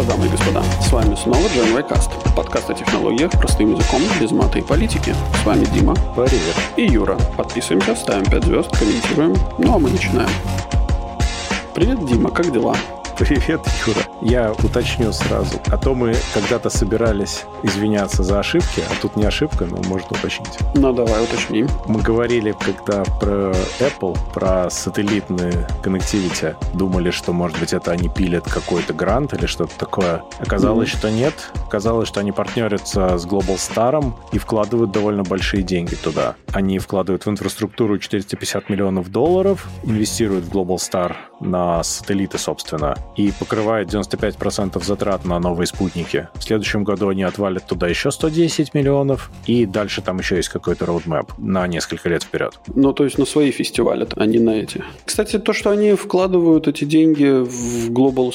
что, дамы и господа, с вами снова Джен Вайкаст. Подкаст о технологиях простым языком, без мата и политики. С вами Дима. Привет. И Юра. Подписываемся, ставим 5 звезд, комментируем. Ну а мы начинаем. Привет, Дима, как дела? Привет, Юра. Я уточню сразу. А то мы когда-то собирались извиняться за ошибки, а тут не ошибка, но можно уточнить. Ну, давай уточним. Мы говорили, когда про Apple, про сателлитные connectivity, думали, что, может быть, это они пилят какой-то грант или что-то такое. Оказалось, mm-hmm. что нет. Оказалось, что они партнерятся с Global Star и вкладывают довольно большие деньги туда. Они вкладывают в инфраструктуру 450 миллионов долларов, инвестируют в Global Star на сателлиты, собственно, и покрывает 95% затрат на новые спутники. В следующем году они отвалят туда еще 110 миллионов, и дальше там еще есть какой-то роудмэп на несколько лет вперед. Ну, то есть на свои фестивали, а не на эти. Кстати, то, что они вкладывают эти деньги в Global...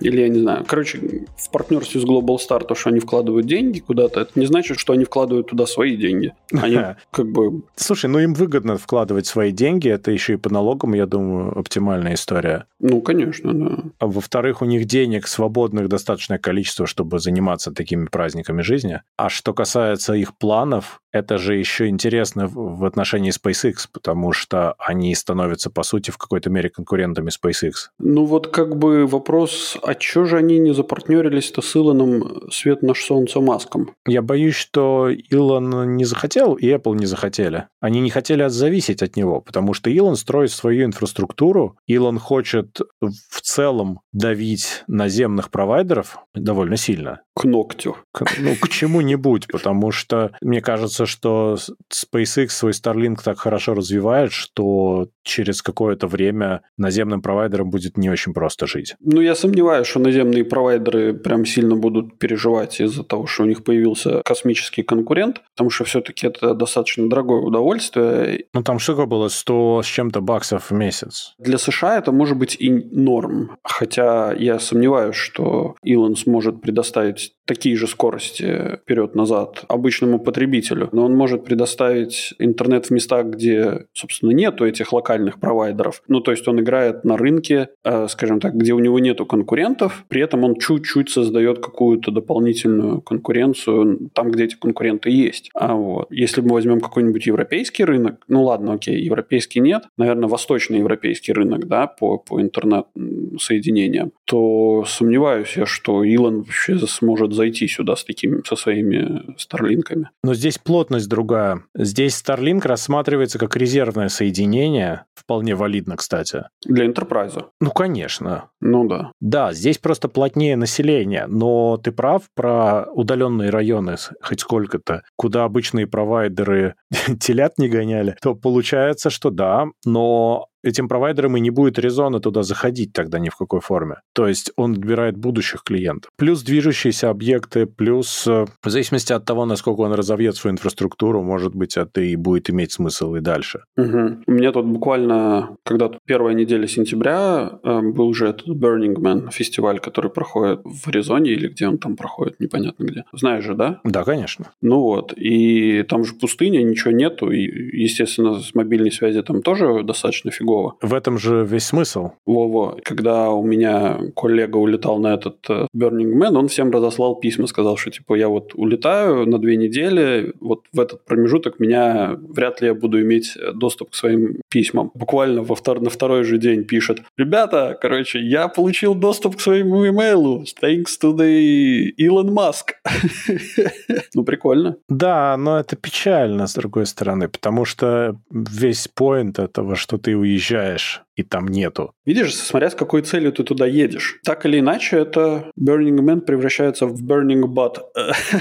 Или я не знаю. Короче, в партнерстве с Global Star, то, что они вкладывают деньги куда-то, это не значит, что они вкладывают туда свои деньги. Они как бы... Слушай, ну им выгодно вкладывать свои деньги, это еще и по налогам, я думаю, оптимальная история. Ну, конечно, да. А во-вторых, у них денег свободных достаточное количество, чтобы заниматься такими праздниками жизни. А что касается их планов, это же еще интересно в отношении SpaceX, потому что они становятся, по сути, в какой-то мере конкурентами SpaceX. Ну вот как бы вопрос, а что же они не запартнерились-то с Илоном свет наш солнце Маском? Я боюсь, что Илон не захотел, и Apple не захотели. Они не хотели зависеть от него, потому что Илон строит свою инфраструктуру, Илон хочет в целом давить наземных провайдеров довольно сильно. К ногтю. К, ну, к чему-нибудь, потому что мне кажется, что SpaceX свой Starlink так хорошо развивает, что через какое-то время наземным провайдерам будет не очень просто жить. Ну, я сомневаюсь, что наземные провайдеры прям сильно будут переживать из-за того, что у них появился космический конкурент, потому что все-таки это достаточно дорогое удовольствие. Ну, там сколько было? 100 с чем-то баксов в месяц. Для США это может быть и норм. Хотя я сомневаюсь, что Илон сможет предоставить такие же скорости вперед-назад обычному потребителю, но он может предоставить интернет в местах, где, собственно, нету этих локальных провайдеров. Ну, то есть он играет на рынке, э, скажем так, где у него нету конкурентов, при этом он чуть-чуть создает какую-то дополнительную конкуренцию там, где эти конкуренты есть. А вот если мы возьмем какой-нибудь европейский рынок, ну ладно, окей, европейский нет, наверное, восточноевропейский рынок, да, по, по интернет-соединениям, то сомневаюсь я, что Илон вообще сможет зайти сюда с такими, со своими Старлинками. Но здесь плотность другая. Здесь Starlink рассматривается как резервное соединение, вполне валидно, кстати. Для Enterprise. Ну, конечно. Ну да. Да, здесь просто плотнее население, но ты прав про удаленные районы, хоть сколько-то, куда обычные провайдеры телят не гоняли, то получается, что да, но этим провайдерам и не будет резона туда заходить тогда ни в какой форме. То есть он отбирает будущих клиентов. Плюс движущиеся объекты, плюс э, в зависимости от того, насколько он разовьет свою инфраструктуру, может быть, это и будет иметь смысл и дальше. Угу. У меня тут буквально, когда тут первая неделя сентября, э, был уже этот Burning Man фестиваль, который проходит в Аризоне или где он там проходит, непонятно где. Знаешь же, да? Да, конечно. Ну вот, и там же пустыня, ничего нету, и, естественно, с мобильной связи там тоже достаточно фигово другого. В этом же весь смысл. Во-во. Когда у меня коллега улетал на этот э, Burning Man, он всем разослал письма, сказал, что типа я вот улетаю на две недели, вот в этот промежуток меня вряд ли я буду иметь доступ к своим письмам. Буквально во втор... на второй же день пишет, ребята, короче, я получил доступ к своему имейлу, thanks to the Elon Musk. ну, прикольно. Да, но это печально, с другой стороны, потому что весь поинт этого, что ты уезжаешь уезжаешь, и там нету. Видишь, смотря с какой целью ты туда едешь. Так или иначе, это Burning Man превращается в Burning Butt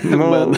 ну,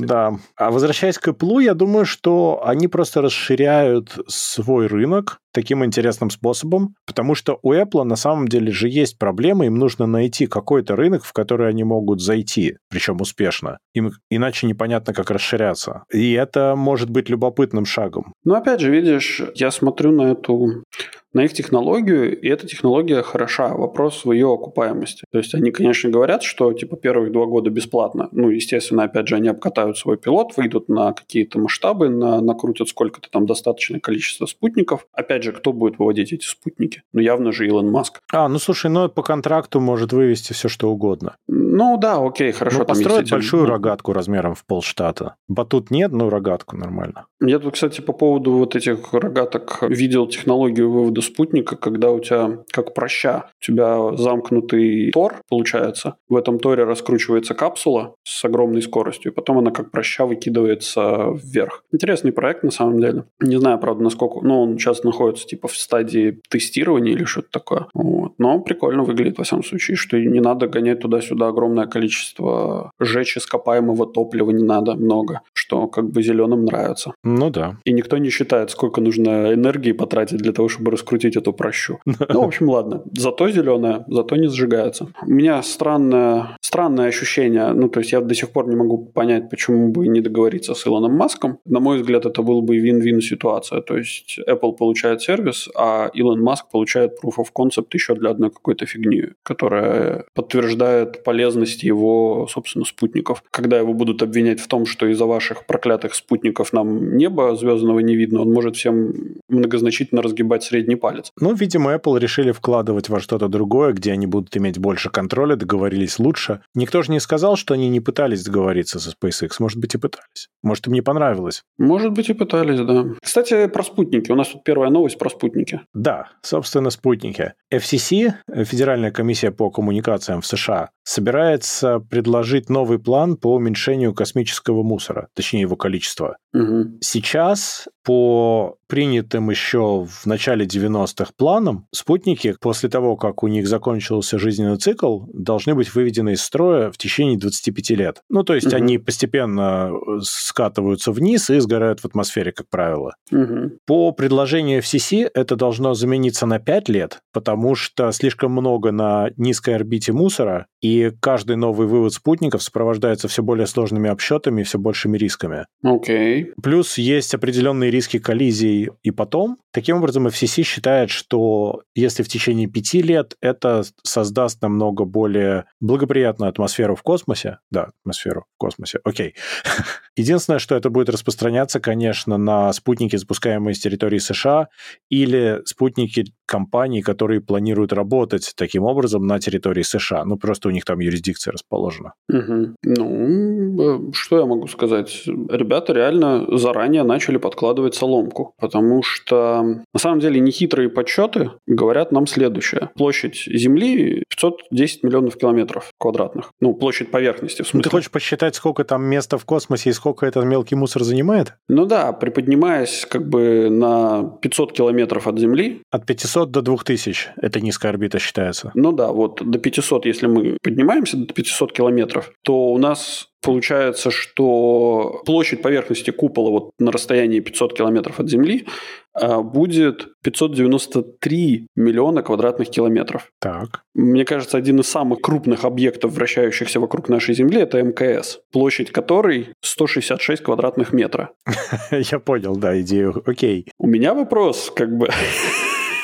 Да. А возвращаясь к Apple, я думаю, что они просто расширяют свой рынок таким интересным способом, потому что у Apple на самом деле же есть проблемы, им нужно найти какой-то рынок, в который они могут зайти, причем успешно. Им иначе непонятно, как расширяться. И это может быть любопытным шагом. Ну, опять же, видишь, я смотрю на эту на их технологию, и эта технология хороша. Вопрос в ее окупаемости. То есть они, конечно, говорят, что типа первых два года бесплатно. Ну, естественно, опять же, они обкатают свой пилот, выйдут на какие-то масштабы, на, накрутят сколько-то там достаточное количество спутников. Опять же, кто будет выводить эти спутники? Ну, явно же Илон Маск. А, ну слушай, ну по контракту может вывести все, что угодно. Ну да, окей, хорошо. Ну, построить большую рогатку размером в полштата. Батут нет, но рогатку нормально. Я тут, кстати, по поводу вот этих рогаток видел технологию вывода спутника, когда у тебя, как проща, у тебя замкнутый тор, получается. В этом торе раскручивается капсула с огромной скоростью, и потом она как проща выкидывается вверх. Интересный проект, на самом деле. Не знаю, правда, насколько... Ну, он сейчас находится, типа, в стадии тестирования или что-то такое. Вот. Но прикольно выглядит, во всяком случае, что не надо гонять туда-сюда огромное количество жечь ископаемого топлива не надо много, что как бы зеленым нравится. Ну да. И никто не считает, сколько нужно энергии потратить для того, чтобы раскрутить эту прощу. Ну, в общем, ладно. Зато зеленая, зато не сжигается. У меня странное, странное ощущение, ну, то есть я до сих пор не могу понять, почему бы не договориться с Илоном Маском. На мой взгляд, это был бы вин-вин ситуация. То есть Apple получает сервис, а Илон Маск получает proof of concept еще для одной какой-то фигни, которая подтверждает полезность его, собственно, спутников. Когда его будут обвинять в том, что из-за ваших проклятых спутников нам небо звездного не видно, он может всем многозначительно разгибать средний палец. Ну, видимо, Apple решили вкладывать во что-то другое, где они будут иметь больше контроля, договорились лучше. Никто же не сказал, что они не пытались договориться со SpaceX. Может быть, и пытались. Может, им не понравилось. Может быть, и пытались, да. Кстати, про спутники. У нас тут первая новость про спутники. Да, собственно, спутники. FCC, Федеральная комиссия по коммуникациям в США, собирается предложить новый план по уменьшению космического мусора, точнее его количества. Угу. Сейчас по принятым еще в начале 90-х планам, спутники после того, как у них закончился жизненный цикл, должны быть выведены из строя в течение 25 лет. Ну, то есть угу. они постепенно э, скатываются вниз и сгорают в атмосфере, как правило. Угу. По предложению FCC это должно замениться на 5 лет, потому что слишком много на низкой орбите мусора, и каждый новый вывод спутников сопровождается все более сложными обсчетами и все большими рисками. Окей. Okay. Плюс есть определенные риски коллизий и потом. Таким образом, FCC считает, что если в течение пяти лет это создаст намного более благоприятную атмосферу в космосе, да, атмосферу в космосе, окей. Единственное, что это будет распространяться, конечно, на спутники, запускаемые с территории США, или спутники компаний, которые планируют работать таким образом на территории США. Ну, просто у них там юрисдикция расположена. Угу. Ну, что я могу сказать? Ребята реально заранее начали подкладывать соломку, потому что на самом деле нехитрые подсчеты говорят нам следующее. Площадь Земли 510 миллионов километров квадратных. Ну, площадь поверхности, в смысле. Ну, ты хочешь посчитать, сколько там места в космосе и сколько этот мелкий мусор занимает? Ну да, приподнимаясь как бы на 500 километров от Земли. От 500 до 2000 это низкая орбита считается. Ну да, вот до 500, если мы поднимаемся до 500 километров, то у нас Получается, что площадь поверхности купола вот на расстоянии 500 километров от Земли а, будет 593 миллиона квадратных километров. Так. Мне кажется, один из самых крупных объектов, вращающихся вокруг нашей Земли, это МКС, площадь которой 166 квадратных метра. Я понял, да, идею. Окей. У меня вопрос, как бы...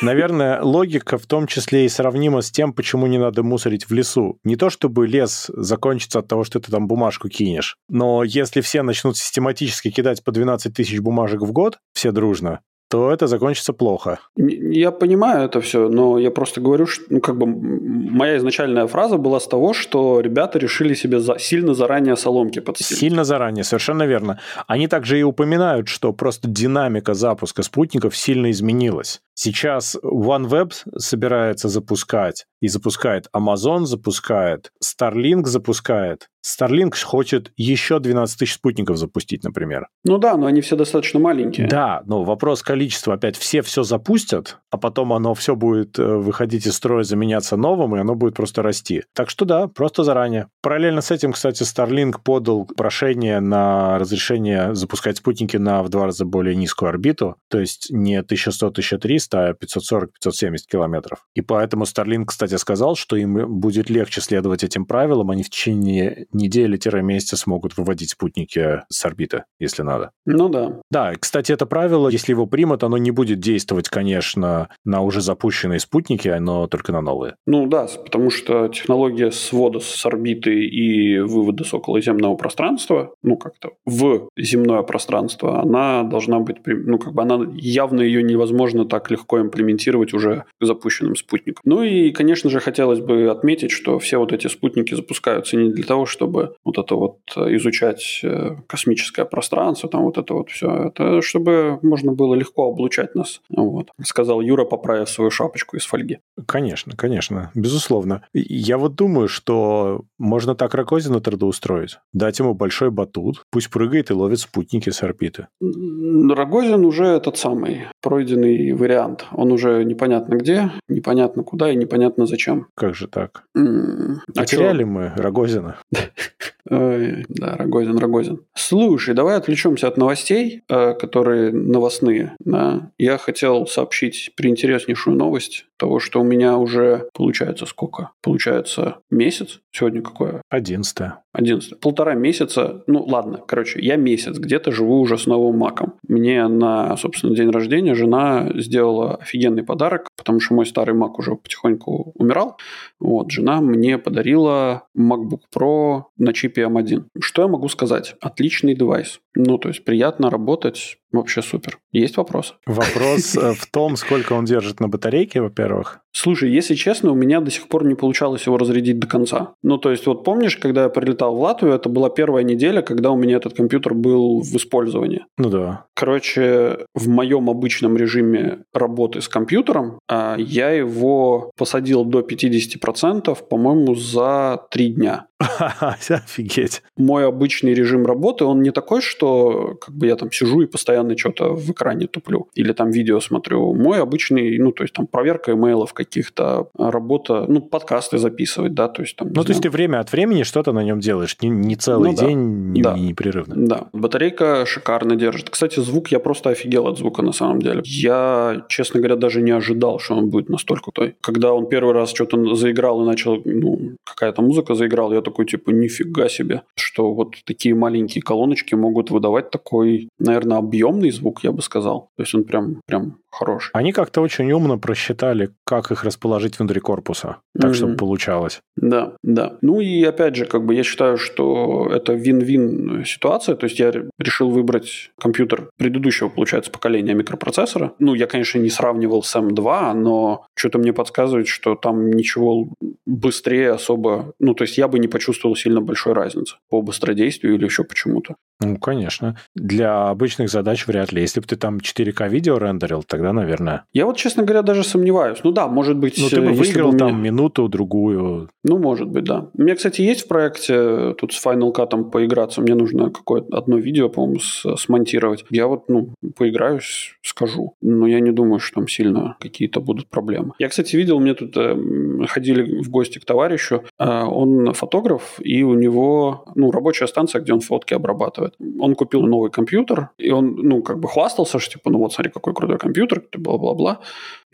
Наверное, логика в том числе и сравнима с тем, почему не надо мусорить в лесу. Не то, чтобы лес закончится от того, что ты там бумажку кинешь, но если все начнут систематически кидать по 12 тысяч бумажек в год, все дружно, то это закончится плохо. Я понимаю это все, но я просто говорю, что ну, как бы моя изначальная фраза была с того, что ребята решили себе за, сильно заранее соломки подстелить. Сильно заранее, совершенно верно. Они также и упоминают, что просто динамика запуска спутников сильно изменилась. Сейчас OneWeb собирается запускать и запускает Amazon, запускает Starlink, запускает. Starlink хочет еще 12 тысяч спутников запустить, например. Ну да, но они все достаточно маленькие. Да, но вопрос количества. Опять все все запустят, а потом оно все будет э, выходить из строя, заменяться новым, и оно будет просто расти. Так что да, просто заранее. Параллельно с этим, кстати, Starlink подал прошение на разрешение запускать спутники на в два раза более низкую орбиту, то есть не 1100-1300, стая 540-570 километров. И поэтому Starlink, кстати, сказал, что им будет легче следовать этим правилам, они в течение недели-месяца смогут выводить спутники с орбиты, если надо. Ну да. Да, кстати, это правило, если его примут, оно не будет действовать, конечно, на уже запущенные спутники, но только на новые. Ну да, потому что технология свода с орбиты и вывода с околоземного пространства, ну как-то в земное пространство, она должна быть, ну как бы она явно ее невозможно так легко имплементировать уже запущенным спутникам. Ну и, конечно же, хотелось бы отметить, что все вот эти спутники запускаются не для того, чтобы вот это вот изучать э, космическое пространство, там вот это вот все, это чтобы можно было легко облучать нас. Вот. Сказал Юра, поправив свою шапочку из фольги. Конечно, конечно, безусловно. Я вот думаю, что можно так Рогозина трудоустроить. Дать ему большой батут, пусть прыгает и ловит спутники с орбиты. Рогозин уже этот самый пройденный вариант. Он уже непонятно где, непонятно куда и непонятно зачем. Как же так? М-м, Потеряли мы Рогозина. Да, Рогозин, Рогозин. Слушай, давай отвлечемся от новостей, э, которые новостные. Да. Я хотел сообщить приинтереснейшую новость того, что у меня уже получается сколько? Получается месяц. Сегодня какое? Одиннадцатое. Одиннадцатое. Полтора месяца. Ну, ладно, короче, я месяц где-то живу уже с новым маком. Мне на, собственно, день рождения жена сделала офигенный подарок, потому что мой старый мак уже потихоньку умирал. Вот, жена мне подарила MacBook Pro на чипе M1. Что я могу сказать? Отличный девайс. Ну, то есть приятно работать, вообще супер. Есть вопрос? Вопрос э, в том, сколько он держит на батарейке, во-первых. Слушай, если честно, у меня до сих пор не получалось его разрядить до конца. Ну, то есть, вот помнишь, когда я прилетал в Латвию, это была первая неделя, когда у меня этот компьютер был в использовании. Ну да. Короче, в моем обычном режиме работы с компьютером а, я его посадил до 50%, по-моему, за три дня. Офигеть. Мой обычный режим работы, он не такой, что как бы я там сижу и постоянно что-то в экране туплю или там видео смотрю. Мой обычный, ну, то есть там проверка имейлов каких-то, работа, ну, подкасты записывать, да, то есть там... Ну, то есть ты время от времени что-то на нем делаешь, не, не целый ну, день, да. Не, да. непрерывно. Да, батарейка шикарно держит. Кстати, звук, я просто офигел от звука на самом деле. Я, честно говоря, даже не ожидал, что он будет настолько той. Когда он первый раз что-то заиграл и начал, ну, какая-то музыка заиграла, я такой, типа, нифига себе, что вот такие маленькие колоночки могут выдавать такой, наверное, объемный звук, я бы сказал. То есть он прям, прям хороший. Они как-то очень умно просчитали, как их расположить внутри корпуса, так, mm-hmm. чтобы получалось. Да, да. Ну и опять же, как бы я считаю, что это вин-вин ситуация, то есть я решил выбрать компьютер предыдущего, получается, поколения микропроцессора. Ну, я, конечно, не сравнивал с M2, но что-то мне подсказывает, что там ничего быстрее особо... Ну, то есть я бы не почувствовал сильно большой разницы по быстродействию или еще почему-то. Ну, конечно. Для обычных задач вряд ли. Если бы ты там 4К видео рендерил, тогда, наверное. Я вот, честно говоря, даже сомневаюсь. Ну да, может быть... Ну, ты бы выиграл бы там меня... минуту-другую. Ну, может быть, да. У меня, кстати, есть в проекте тут с Final Cut поиграться. Мне нужно какое-то одно видео, по-моему, смонтировать. Я вот, ну, поиграюсь, скажу. Но я не думаю, что там сильно какие-то будут проблемы. Я, кстати, видел, мне тут э, ходили в гости к товарищу. Э, он фотограф, и у него, ну, рабочая станция, где он фотки обрабатывает делает. Он купил новый компьютер, и он, ну, как бы хвастался, что, типа, ну вот, смотри, какой крутой компьютер, бла-бла-бла.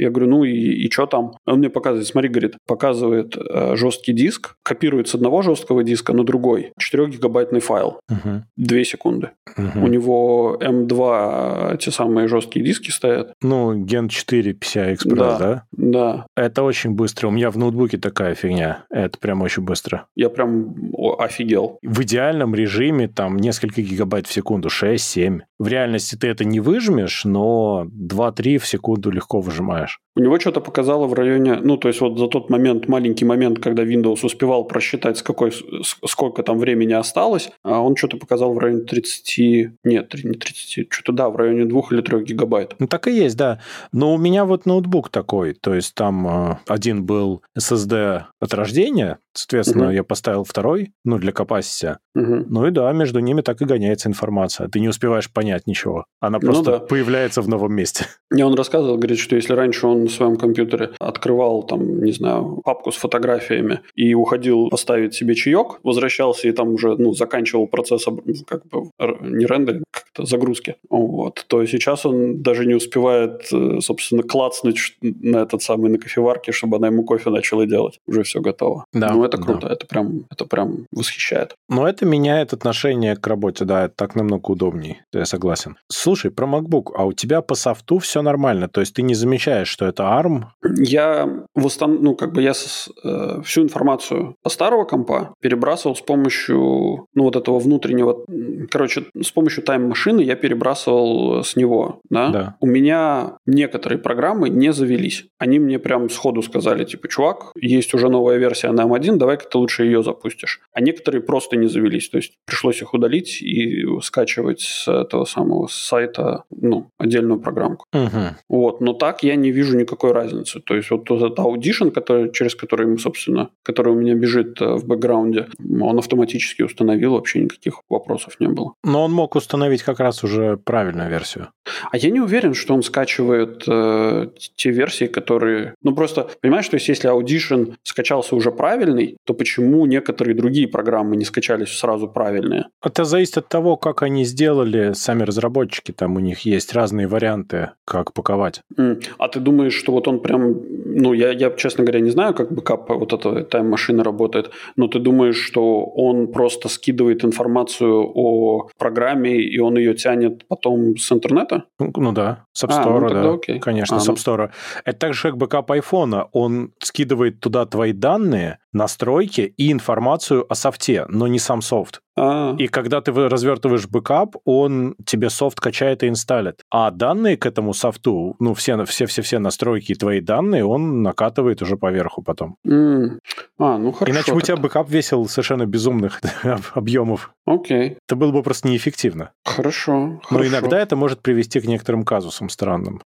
Я говорю, ну и, и что там? Он мне показывает, смотри, говорит, показывает э, жесткий диск, копирует с одного жесткого диска на другой 4-гигабайтный файл. Угу. Две секунды. Угу. У него M2 те самые жесткие диски стоят. Ну, Gen 4 PCI Express, да? Да. да. Это очень быстро. У меня в ноутбуке такая фигня. Это прям очень быстро. Я прям офигел. В идеальном режиме там несколько гигабайт в секунду, 6-7. В реальности ты это не выжмешь, но 2-3 в секунду легко выжимаешь наш. У него что-то показало в районе, ну, то есть вот за тот момент, маленький момент, когда Windows успевал просчитать, с какой, сколько там времени осталось, а он что-то показал в районе 30, нет, не 30, что-то да, в районе 2 или 3 гигабайт. Ну, так и есть, да. Но у меня вот ноутбук такой, то есть там э, один был SSD от рождения, соответственно, угу. я поставил второй, ну, для capacity. Угу. Ну и да, между ними так и гоняется информация. Ты не успеваешь понять ничего. Она ну просто ну, да. появляется в новом месте. Мне он рассказывал, говорит, что если раньше он на своем компьютере открывал там, не знаю, папку с фотографиями и уходил поставить себе чаек, возвращался и там уже, ну, заканчивал процесс как бы не рендеринг, как-то загрузки. Вот. То сейчас он даже не успевает, э, собственно, клацнуть на этот самый на кофеварке, чтобы она ему кофе начала делать. Уже все готово. Да. Ну, это круто. Да. Это прям, это прям восхищает. Но это меняет отношение к работе, да, это так намного удобнее, я согласен. Слушай, про MacBook, а у тебя по софту все нормально, то есть ты не замечаешь, что это ARM? Я восстан... ну, как бы я с... э, всю информацию по старого компа перебрасывал с помощью, ну, вот этого внутреннего, короче, с помощью тайм-машины я перебрасывал с него, да? Да. У меня некоторые программы не завелись. Они мне прям сходу сказали, типа, чувак, есть уже новая версия на M1, давай-ка ты лучше ее запустишь. А некоторые просто не завелись, то есть пришлось их удалить и скачивать с этого самого сайта, ну, отдельную программку. Угу. Вот, но так я не вижу никакой разницы. То есть вот этот Audition, который, через который собственно, который у меня бежит э, в бэкграунде, он автоматически установил, вообще никаких вопросов не было. Но он мог установить как раз уже правильную версию. А я не уверен, что он скачивает э, те версии, которые... Ну, просто, понимаешь, то есть если Audition скачался уже правильный, то почему некоторые другие программы не скачались сразу правильные? Это зависит от того, как они сделали сами разработчики. Там у них есть разные варианты, как паковать. Mm. А ты думаешь, что вот он прям... Ну, я, я честно говоря, не знаю, как бэкап вот эта Time Machine работает, но ты думаешь, что он просто скидывает информацию о программе, и он ее тянет потом с интернета? Ну, ну да, с App Store, а, ну, да. Окей. Конечно, а, с App Store. Ну... Это также как бэкап айфона. Он скидывает туда твои данные, настройки и информацию о софте, но не сам софт. А-а-а. И когда ты развертываешь бэкап, он тебе софт качает и инсталит. А данные к этому софту, ну, все, все, все, все настройки и твои данные, он накатывает уже поверху потом. Mm. А, ну хорошо. Иначе бы у тебя бэкап весил совершенно безумных объемов. Окей. Это было бы просто неэффективно. Хорошо. Но хорошо. иногда это может привести к некоторым казусам странным.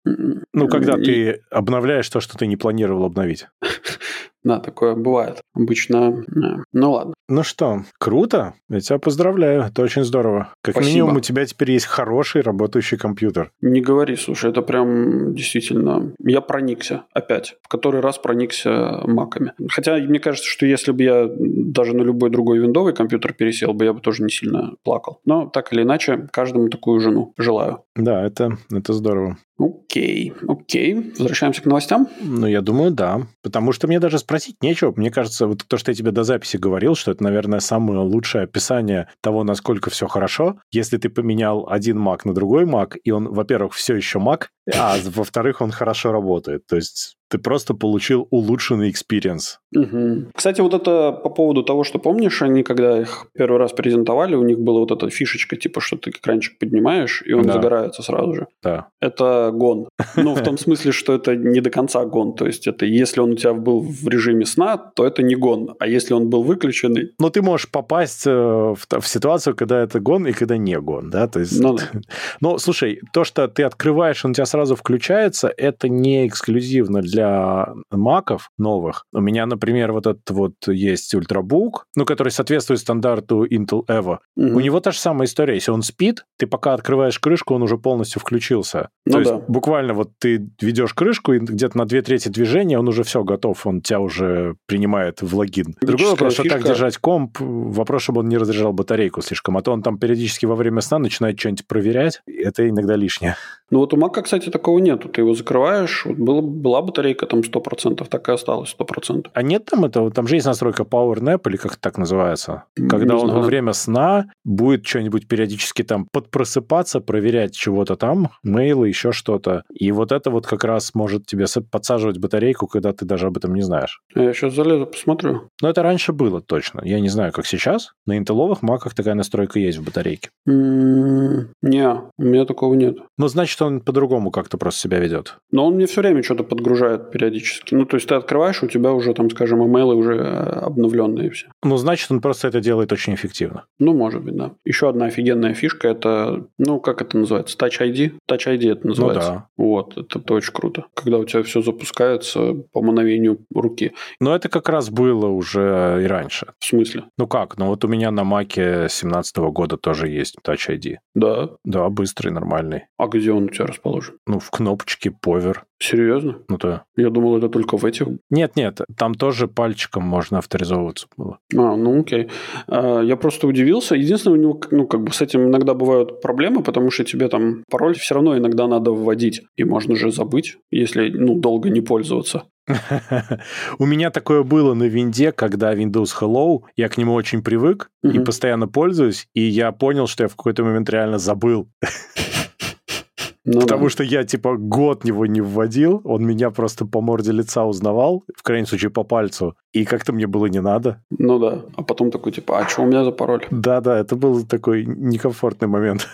Ну, когда ты обновляешь то, что ты не планировал обновить. Да, такое бывает. Обычно, да. ну ладно. Ну что, круто. Я тебя поздравляю. Это очень здорово. Как Спасибо. минимум у тебя теперь есть хороший работающий компьютер. Не говори, слушай, это прям действительно... Я проникся опять. В который раз проникся маками. Хотя мне кажется, что если бы я даже на любой другой виндовый компьютер пересел бы, я бы тоже не сильно плакал. Но так или иначе, каждому такую жену желаю. Да, это, это здорово. Окей, окей. Возвращаемся к новостям? Ну, я думаю, да. Потому что мне даже спросить нечего. Мне кажется, вот то, что я тебе до записи говорил, что это, наверное, самое лучшее описание того, насколько все хорошо. Если ты поменял один Mac на другой Mac, и он, во-первых, все еще Mac, а во-вторых, он хорошо работает. То есть ты просто получил улучшенный experience. Угу. Кстати, вот это по поводу того, что помнишь, они когда их первый раз презентовали, у них была вот эта фишечка, типа, что ты экранчик поднимаешь, и он да. загорается сразу же. Да. Это гон. Ну, в том смысле, что это не до конца гон. То есть, это если он у тебя был в режиме сна, то это не гон. А если он был выключенный... Но ты можешь попасть э, в, в ситуацию, когда это гон и когда не гон, да? То есть... Ну, да. Но, слушай, то, что ты открываешь, он у тебя сразу включается, это не эксклюзивно для маков новых. У меня, например, вот этот вот есть ультрабук, ну, который соответствует стандарту Intel Evo. Угу. У него та же самая история. Если он спит, ты пока открываешь крышку, он уже полностью включился. Ну, То да. есть буквально вот ты ведешь крышку, и где-то на две трети движения он уже все готов, он тебя уже принимает в логин. Другой вопрос, что так держать комп, вопрос, чтобы он не разряжал батарейку слишком, а то он там периодически во время сна начинает что-нибудь проверять, это иногда лишнее. Ну вот у Мака, кстати, такого нету. Ты его закрываешь, вот была, была батарейка там 100%, так и осталось 100%. А нет там этого? Там же есть настройка Power Nap, или как это так называется? Когда Не он знаю. во время сна будет что-нибудь периодически там подпросыпаться, проверять чего-то там, мейлы, еще что-то. И вот это вот как раз может тебе подсаживать батарейку, когда ты даже об этом не знаешь. Я сейчас залезу, посмотрю. Но это раньше было точно. Я не знаю, как сейчас. На интелловых маках такая настройка есть в батарейке. Не, у меня такого нет. Ну, значит, значит, он по-другому как-то просто себя ведет. Но он мне все время что-то подгружает периодически. Ну, то есть ты открываешь, у тебя уже там, скажем, имейлы уже э, обновленные все. Ну, значит, он просто это делает очень эффективно. Ну, может быть, да. Еще одна офигенная фишка – это, ну, как это называется? Touch ID? Touch ID это называется. Ну, да. Вот, это, это очень круто. Когда у тебя все запускается по мановению руки. Но это как раз было уже и раньше. В смысле? Ну как? Ну вот у меня на Маке 17 года тоже есть Touch ID. Да? Да, быстрый, нормальный. А где он он у тебя расположен? Ну, в кнопочке Power. Серьезно? Ну да. Я думал, это только в этих. Нет-нет, там тоже пальчиком можно авторизовываться было. А, ну окей. А, я просто удивился. Единственное, у него, ну, как бы с этим иногда бывают проблемы, потому что тебе там пароль все равно иногда надо вводить. И можно же забыть, если, ну, долго не пользоваться. У меня такое было на винде, когда Windows Hello, я к нему очень привык и постоянно пользуюсь, и я понял, что я в какой-то момент реально забыл. Ну, Потому да. что я, типа, год его не вводил, он меня просто по морде лица узнавал, в крайнем случае по пальцу, и как-то мне было не надо. Ну да, а потом такой, типа, а что у меня за пароль? Да-да, это был такой некомфортный момент.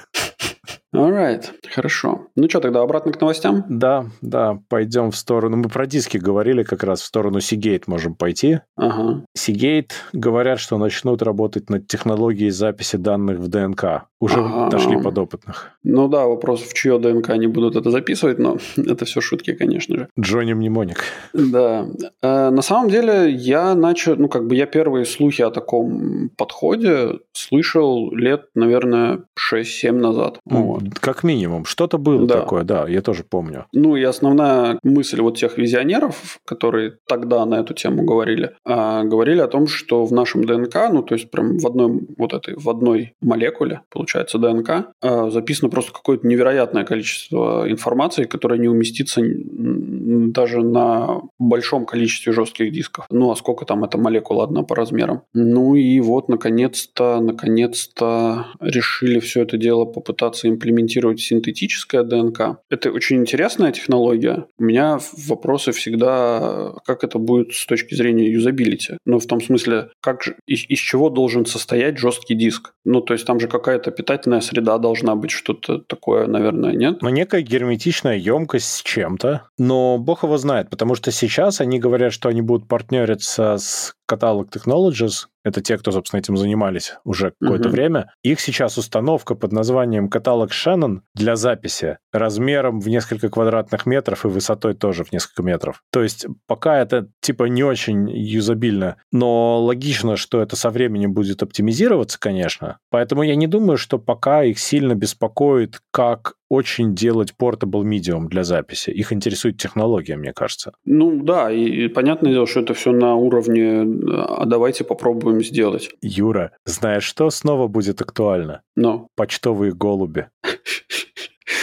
Alright, хорошо. Ну что, тогда обратно к новостям? Да, да, пойдем в сторону. Мы про диски говорили, как раз в сторону Seagate можем пойти. Ага. Seagate говорят, что начнут работать над технологией записи данных в ДНК. Уже ага. дошли подопытных. Ну да, вопрос, в чье ДНК они будут это записывать, но это все шутки, конечно же. Джонни Мнемоник. Да. Э, на самом деле я начал, ну как бы я первые слухи о таком подходе слышал лет, наверное, 6-7 назад. Вот. Как минимум, что-то было да. такое, да, я тоже помню. Ну и основная мысль вот тех визионеров, которые тогда на эту тему говорили, а, говорили о том, что в нашем ДНК, ну то есть прям в одной вот этой, в одной молекуле, получается ДНК, а, записано просто какое-то невероятное количество информации, которая не уместится даже на большом количестве жестких дисков. Ну а сколько там эта молекула одна по размерам? Ну и вот наконец-то, наконец-то решили все это дело попытаться имплементировать синтетическое ДНК. Это очень интересная технология. У меня вопросы всегда, как это будет с точки зрения юзабилити. Ну, в том смысле, как из, из чего должен состоять жесткий диск? Ну, то есть там же какая-то питательная среда должна быть, что-то такое, наверное, нет? Ну, некая герметичная емкость с чем-то. Но бог его знает, потому что сейчас они говорят, что они будут партнериться с Catalog Technologies, это те, кто, собственно, этим занимались уже какое-то uh-huh. время. Их сейчас установка под названием каталог Shannon для записи размером в несколько квадратных метров и высотой тоже в несколько метров. То есть пока это типа не очень юзабильно, но логично, что это со временем будет оптимизироваться, конечно. Поэтому я не думаю, что пока их сильно беспокоит, как очень делать portable medium для записи. Их интересует технология, мне кажется. Ну да, и, и понятное дело, что это все на уровне «а давайте попробуем сделать». Юра, знаешь, что снова будет актуально? Ну? Почтовые голуби.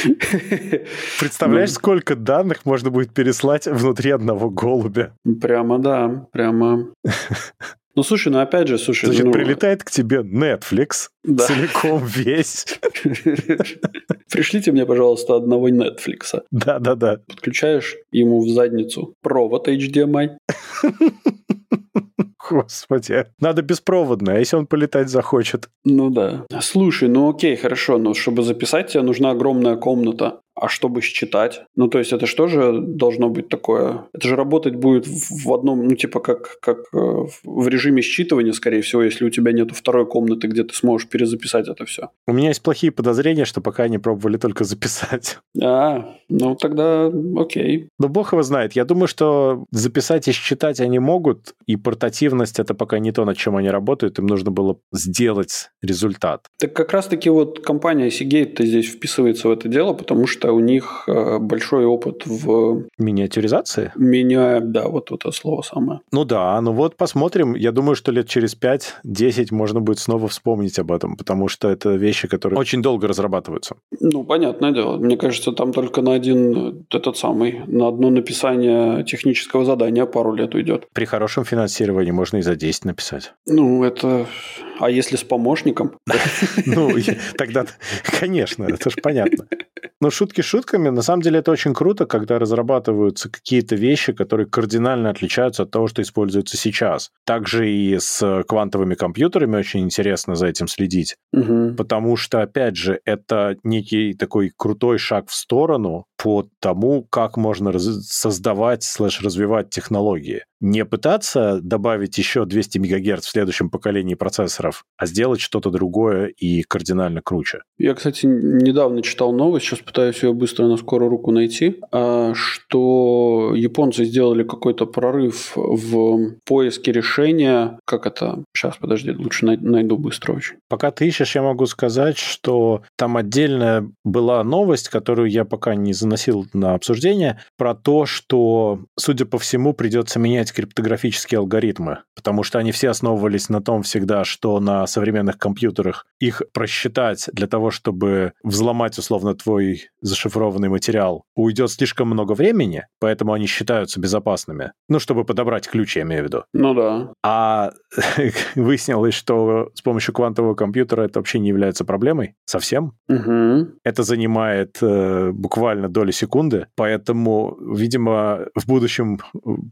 Представляешь, ну. сколько данных можно будет переслать внутри одного голубя? Прямо да, прямо. Ну, слушай, ну опять же, слушай... Значит, ну... прилетает к тебе Netflix да. целиком весь. Пришлите мне, пожалуйста, одного Netflix. Да-да-да. Подключаешь ему в задницу провод HDMI. Господи. Надо беспроводно, а если он полетать захочет? Ну да. Слушай, ну окей, хорошо, но чтобы записать, тебе нужна огромная комната а чтобы считать? Ну, то есть это что же должно быть такое? Это же работать будет в одном, ну, типа как, как э, в режиме считывания, скорее всего, если у тебя нет второй комнаты, где ты сможешь перезаписать это все. У меня есть плохие подозрения, что пока они пробовали только записать. А, ну тогда окей. Но бог его знает. Я думаю, что записать и считать они могут, и портативность это пока не то, над чем они работают. Им нужно было сделать результат. Так как раз-таки вот компания Seagate здесь вписывается в это дело, потому что у них э, большой опыт в... Миниатюризации? Меня, да, вот это слово самое. Ну да, ну вот посмотрим. Я думаю, что лет через 5-10 можно будет снова вспомнить об этом, потому что это вещи, которые очень долго разрабатываются. Ну, понятное дело. Мне кажется, там только на один этот самый, на одно написание технического задания пару лет уйдет. При хорошем финансировании можно и за 10 написать. Ну, это... А если с помощником? Ну, тогда, конечно, это же понятно. Но шутки шутками, на самом деле это очень круто, когда разрабатываются какие-то вещи, которые кардинально отличаются от того, что используется сейчас. Также и с квантовыми компьютерами очень интересно за этим следить, угу. потому что, опять же, это некий такой крутой шаг в сторону по тому, как можно создавать слэш развивать технологии. Не пытаться добавить еще 200 МГц в следующем поколении процессоров, а сделать что-то другое и кардинально круче. Я, кстати, недавно читал новость, сейчас пытаюсь ее быстро на скорую руку найти, а, что японцы сделали какой-то прорыв в поиске решения, как это, сейчас, подожди, лучше найду быстро очень. Пока ты ищешь, я могу сказать, что там отдельная была новость, которую я пока не заносил на обсуждение, про то, что, судя по всему, придется менять криптографические алгоритмы, потому что они все основывались на том всегда, что на современных компьютерах их просчитать для того, чтобы взломать, условно, твой зашифрованный материал, уйдет слишком много времени, поэтому они считаются безопасными. Ну, чтобы подобрать ключ, я имею в виду. Ну да. А выяснилось, что с помощью квантового компьютера это вообще не является проблемой совсем. Угу. Это занимает э, буквально доли секунды, поэтому, видимо, в будущем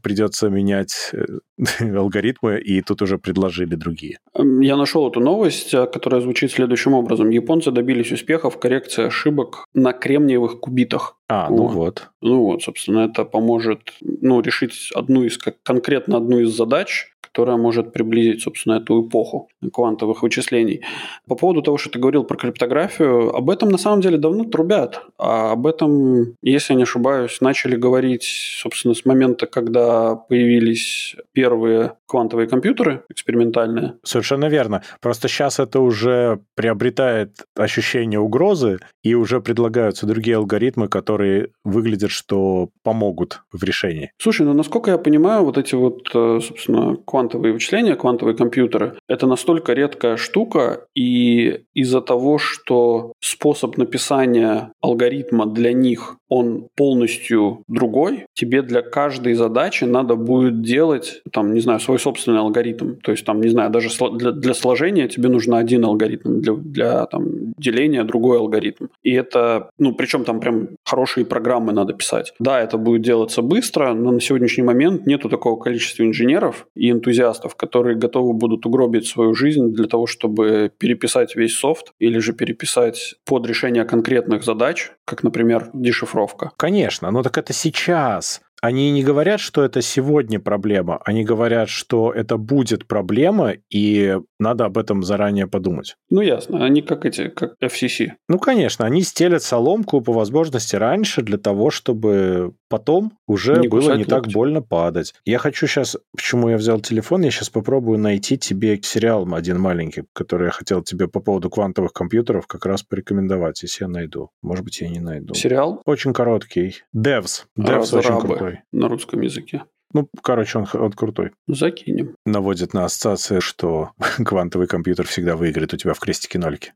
придется менять э, алгоритмы, и тут уже предложили другие. Я нашел эту новость, э, которая звучит следующим образом. Японцы добились успеха в коррекции ошибок на кремниевых кубитах. А, ну вот. вот. Ну вот, собственно, это поможет ну, решить одну из, конкретно одну из задач, которая может приблизить, собственно, эту эпоху квантовых вычислений. По поводу того, что ты говорил про криптографию, об этом на самом деле давно трубят. А об этом, если я не ошибаюсь, начали говорить, собственно, с момента, когда появились первые квантовые компьютеры экспериментальные. Совершенно верно. Просто сейчас это уже приобретает ощущение угрозы, и уже предлагаются другие алгоритмы, которые выглядят, что помогут в решении. Слушай, ну насколько я понимаю, вот эти вот, э, собственно, квантовые квантовые вычисления, квантовые компьютеры, это настолько редкая штука, и из-за того, что способ написания алгоритма для них, он полностью другой, тебе для каждой задачи надо будет делать, там, не знаю, свой собственный алгоритм. То есть, там, не знаю, даже для, для сложения тебе нужен один алгоритм, для, для там, деления другой алгоритм. И это, ну, причем там прям хорошие программы надо писать. Да, это будет делаться быстро, но на сегодняшний момент нету такого количества инженеров и энтузиастов, которые готовы будут угробить свою жизнь для того, чтобы переписать весь софт или же переписать под решение конкретных задач, как, например, дешифровка. Конечно, но так это сейчас. Они не говорят, что это сегодня проблема, они говорят, что это будет проблема, и надо об этом заранее подумать. Ну, ясно. Они как эти, как FCC. Ну, конечно, они стелят соломку по возможности раньше для того, чтобы потом уже не было не локти. так больно падать. Я хочу сейчас, почему я взял телефон, я сейчас попробую найти тебе сериал один маленький, который я хотел тебе по поводу квантовых компьютеров как раз порекомендовать, если я найду. Может быть, я не найду. Сериал? Очень короткий. Devs. Devs очень крутой крутой. На русском языке. Ну, короче, он, он крутой. Закинем. Наводит на ассоциации, что квантовый компьютер всегда выиграет у тебя в крестике-нолике.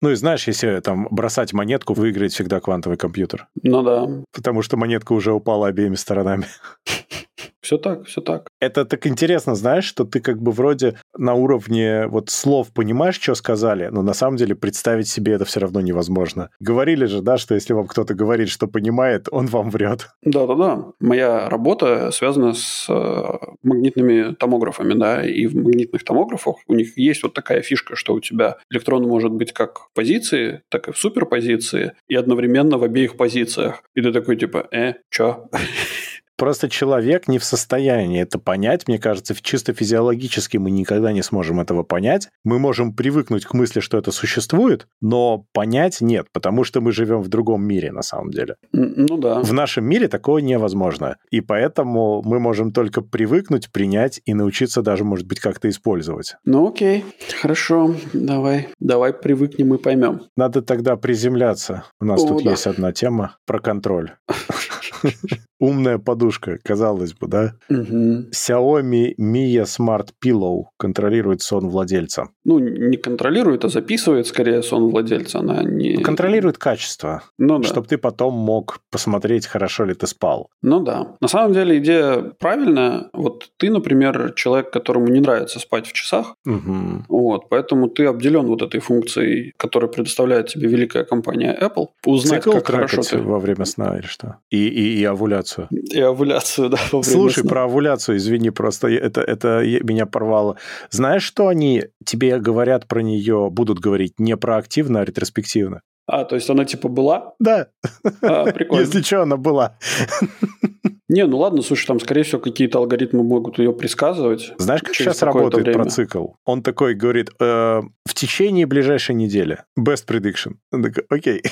Ну и знаешь, если там бросать монетку, выиграет всегда квантовый компьютер. Ну да. Потому что монетка уже упала обеими сторонами. Все так, все так. Это так интересно, знаешь, что ты как бы вроде на уровне вот слов понимаешь, что сказали, но на самом деле представить себе это все равно невозможно. Говорили же, да, что если вам кто-то говорит, что понимает, он вам врет. Да-да-да. Моя работа связана с э, магнитными томографами, да, и в магнитных томографах у них есть вот такая фишка, что у тебя электрон может быть как в позиции, так и в суперпозиции, и одновременно в обеих позициях. И ты такой типа, э, чё? Просто человек не в состоянии это понять. Мне кажется, чисто физиологически мы никогда не сможем этого понять. Мы можем привыкнуть к мысли, что это существует, но понять нет, потому что мы живем в другом мире на самом деле. Ну да. В нашем мире такого невозможно. И поэтому мы можем только привыкнуть, принять и научиться даже, может быть, как-то использовать. Ну окей, хорошо, давай. Давай привыкнем и поймем. Надо тогда приземляться. У нас О, тут да. есть одна тема про контроль. Умная подушка, казалось бы, да? Угу. Xiaomi Mia Smart Pillow контролирует сон владельца. Ну, не контролирует, а записывает скорее сон владельца. Она не... Контролирует качество. Ну да. Чтобы ты потом мог посмотреть, хорошо ли ты спал. Ну да. На самом деле идея правильная. Вот ты, например, человек, которому не нравится спать в часах. Угу. Вот, поэтому ты обделен вот этой функцией, которую предоставляет тебе великая компания Apple. Узнать, Цикл как хорошо ты... во время сна или что? И, и, и овуляцию. И овуляцию, да. Слушай, про овуляцию, извини, просто это, это меня порвало. Знаешь, что они тебе говорят про нее, будут говорить не проактивно, а ретроспективно? А, то есть она типа была? Да. А, прикольно. Если что, она была. Не, ну ладно, слушай, там, скорее всего, какие-то алгоритмы могут ее предсказывать. Знаешь, как сейчас работает время. про цикл? Он такой говорит, э, в течение ближайшей недели. Best prediction. Он такой, окей.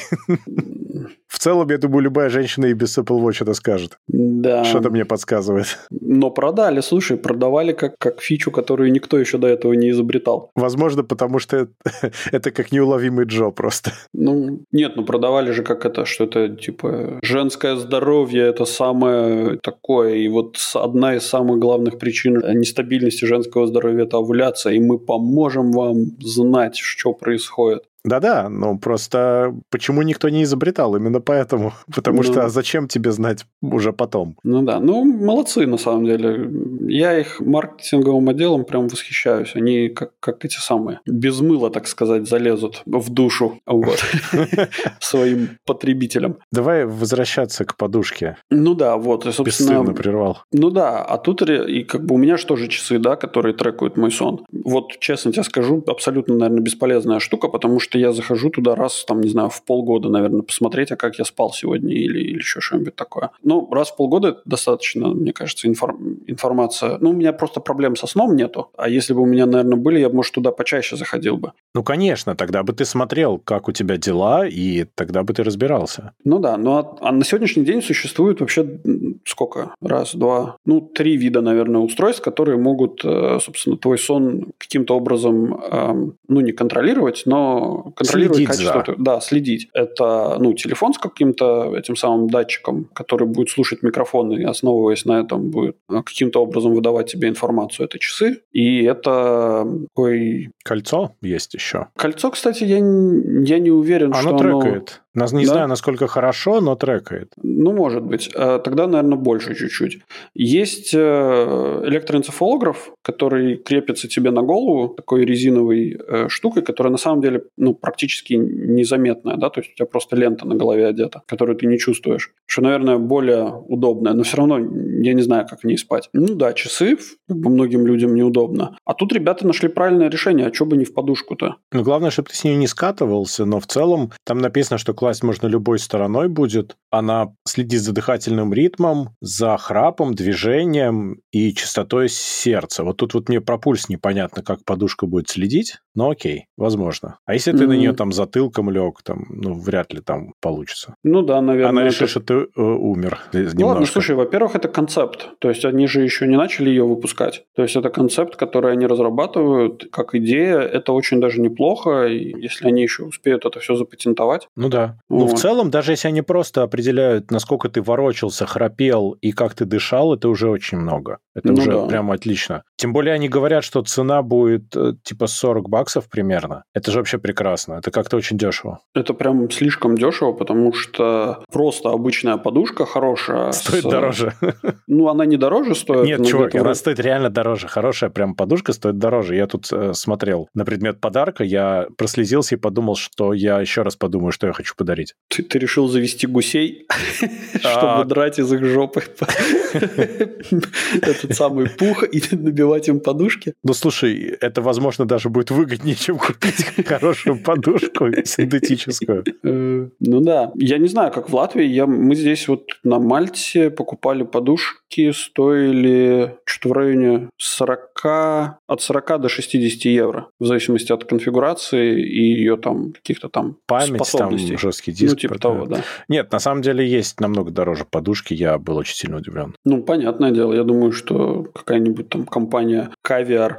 В целом, я думаю, любая женщина и без Apple Watch это скажет. Да. Что-то мне подсказывает. Но продали, слушай, продавали как, как фичу, которую никто еще до этого не изобретал. Возможно, потому что это, это как неуловимый Джо просто. Ну, нет, ну продавали же как это, что это типа женское здоровье, это самое такое, и вот одна из самых главных причин нестабильности женского здоровья – это овуляция, и мы поможем вам знать, что происходит. Да-да, ну просто почему никто не изобретал? Именно поэтому. Потому ну, что а зачем тебе знать уже потом? Ну да, ну молодцы на самом деле. Я их маркетинговым отделом прям восхищаюсь. Они как, как эти самые, без мыла, так сказать, залезут в душу вот, своим потребителям. Давай возвращаться к подушке. Ну да, вот. И, собственно, прервал. Ну да, а тут и как бы у меня же тоже часы, да, которые трекают мой сон. Вот честно тебе скажу, абсолютно, наверное, бесполезная штука, потому что что я захожу туда раз, там, не знаю, в полгода, наверное, посмотреть, а как я спал сегодня или, или еще что-нибудь такое. Ну, раз в полгода достаточно, мне кажется, информ- информация. Ну, у меня просто проблем со сном нету. А если бы у меня, наверное, были, я бы, может, туда почаще заходил бы. Ну, конечно, тогда бы ты смотрел, как у тебя дела, и тогда бы ты разбирался. Ну да, но а, а на сегодняшний день существует вообще сколько? Раз, два, ну, три вида, наверное, устройств, которые могут, э, собственно, твой сон каким-то образом, эм, ну, не контролировать, но контролировать следить качество. За. Да, следить. Это ну, телефон с каким-то этим самым датчиком, который будет слушать микрофон и, основываясь на этом, будет э, каким-то образом выдавать тебе информацию. Это часы. И это такой... Кольцо есть еще. Кольцо, кстати, я, я не уверен, оно что трекает. Оно... Не да? знаю, насколько хорошо, но трекает. Ну, может быть. Э, тогда, наверное, больше чуть-чуть. Есть э, электроэнцефалограф, который крепится тебе на голову, такой резиновой штукой, которая на самом деле ну, практически незаметная, да, то есть у тебя просто лента на голове одета, которую ты не чувствуешь, что, наверное, более удобное, но все равно я не знаю, как в ней спать. Ну да, часы как бы многим людям неудобно. А тут ребята нашли правильное решение, а что бы не в подушку-то? Ну, главное, чтобы ты с ней не скатывался, но в целом там написано, что класть можно любой стороной будет. Она следит за дыхательным ритмом, за храпом, движением и частотой сердца. Вот тут вот мне про пульс непонятно, как подушка будет следить, но окей, возможно. А если ты mm-hmm. на нее там затылком лег, там, ну, вряд ли там получится. Ну да, наверное. Она решит, это... что ты э, умер немножко. Ну ладно, слушай, во-первых, это концепт. То есть они же еще не начали ее выпускать. То есть это концепт, который они разрабатывают как идея. Это очень даже неплохо, если они еще успеют это все запатентовать. Ну да. Вот. Ну в целом, даже если они просто определяют, насколько ты ворочался, храпел и как ты дышал, это уже очень много. Это ну уже да. прям отлично. Тем более они говорят, что цена будет э, типа 40 баксов примерно. Это же вообще прекрасно. Это как-то очень дешево. Это прям слишком дешево, потому что просто обычная подушка хорошая. Стоит с... дороже. Ну, она не дороже стоит. Нет, чувак, она стоит реально дороже. Хорошая прям подушка стоит дороже. Я тут э, смотрел на предмет подарка, я прослезился и подумал, что я еще раз подумаю, что я хочу подарить. Ты, ты решил завести гусей, чтобы а. драть из их жопы этот самый пух и набивать им подушки? Ну, слушай, это, возможно, даже будет выгоднее, чем купить хорошую подушку синтетическую. Э, ну да. Я не знаю, как в Латвии. Я, мы здесь вот на Мальте покупали подушки, стоили что-то в районе 40, от 40 до 60 евро, в зависимости от конфигурации и ее там каких-то там Память, там жесткий диск. Ну, типа того, да. Нет, на самом деле есть намного дороже подушки, я был очень сильно удивлен. Ну, понятное дело. Я думаю, что какая-нибудь там компания Caviar,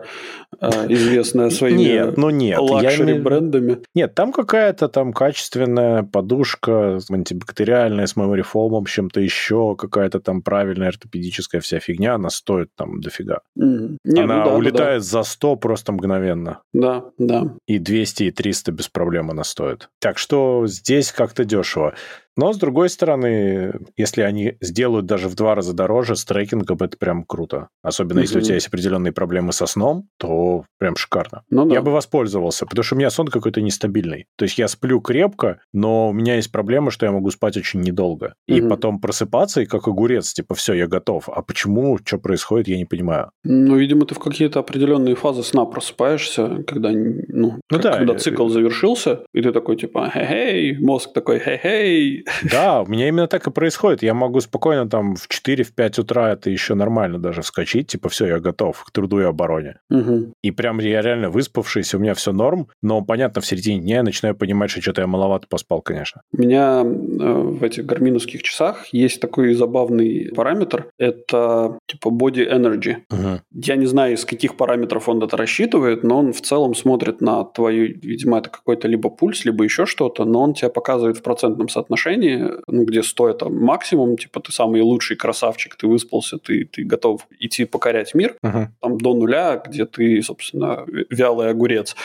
э, известная своими нет, ну нет, luxury брендами. Нет, там какая-то там качественная подушка антибактериальная с memory foam, чем-то еще, какая-то там правильная ортопедическая вся фигня, она стоит там дофига. Mm. Не, она ну да, улетает да. за 100 просто мгновенно. Да, да. И 200, и 300 без проблем она стоит. Так что здесь как-то дешево. Но, с другой стороны, если они сделают даже в два раза дороже, с трекингом это прям круто. Особенно, mm-hmm. если у тебя есть определенные проблемы со сном, то прям шикарно. Ну, да. Я бы воспользовался, потому что у меня сон какой-то нестабильный. То есть я сплю крепко, но у меня есть проблема, что я могу спать очень недолго. Mm-hmm. И потом просыпаться, и как огурец, типа, все, я готов. А почему, что происходит, я не понимаю. Ну, видимо, ты в какие-то определенные фазы сна просыпаешься, когда, ну, ну как, да, когда цикл завершился, и ты такой, типа, хей-хей, мозг такой, хей-хей, Да, у меня именно так и происходит. Я могу спокойно там в 4-5 утра это еще нормально даже вскочить, типа все, я готов к труду и обороне. Угу. И прям я реально выспавшийся, у меня все норм, но понятно, в середине дня я начинаю понимать, что что-то я маловато поспал, конечно. У меня э, в этих гарминовских часах есть такой забавный параметр. Это типа body energy. Угу. Я не знаю, из каких параметров он это рассчитывает, но он в целом смотрит на твою, видимо, это какой-то либо пульс, либо еще что-то, но он тебя показывает в процентном соотношении, ну, где 100 это максимум, типа ты самый лучший красавчик, ты выспался, ты, ты готов идти покорять мир, Угу. там до нуля, где ты, собственно, вялый огурец.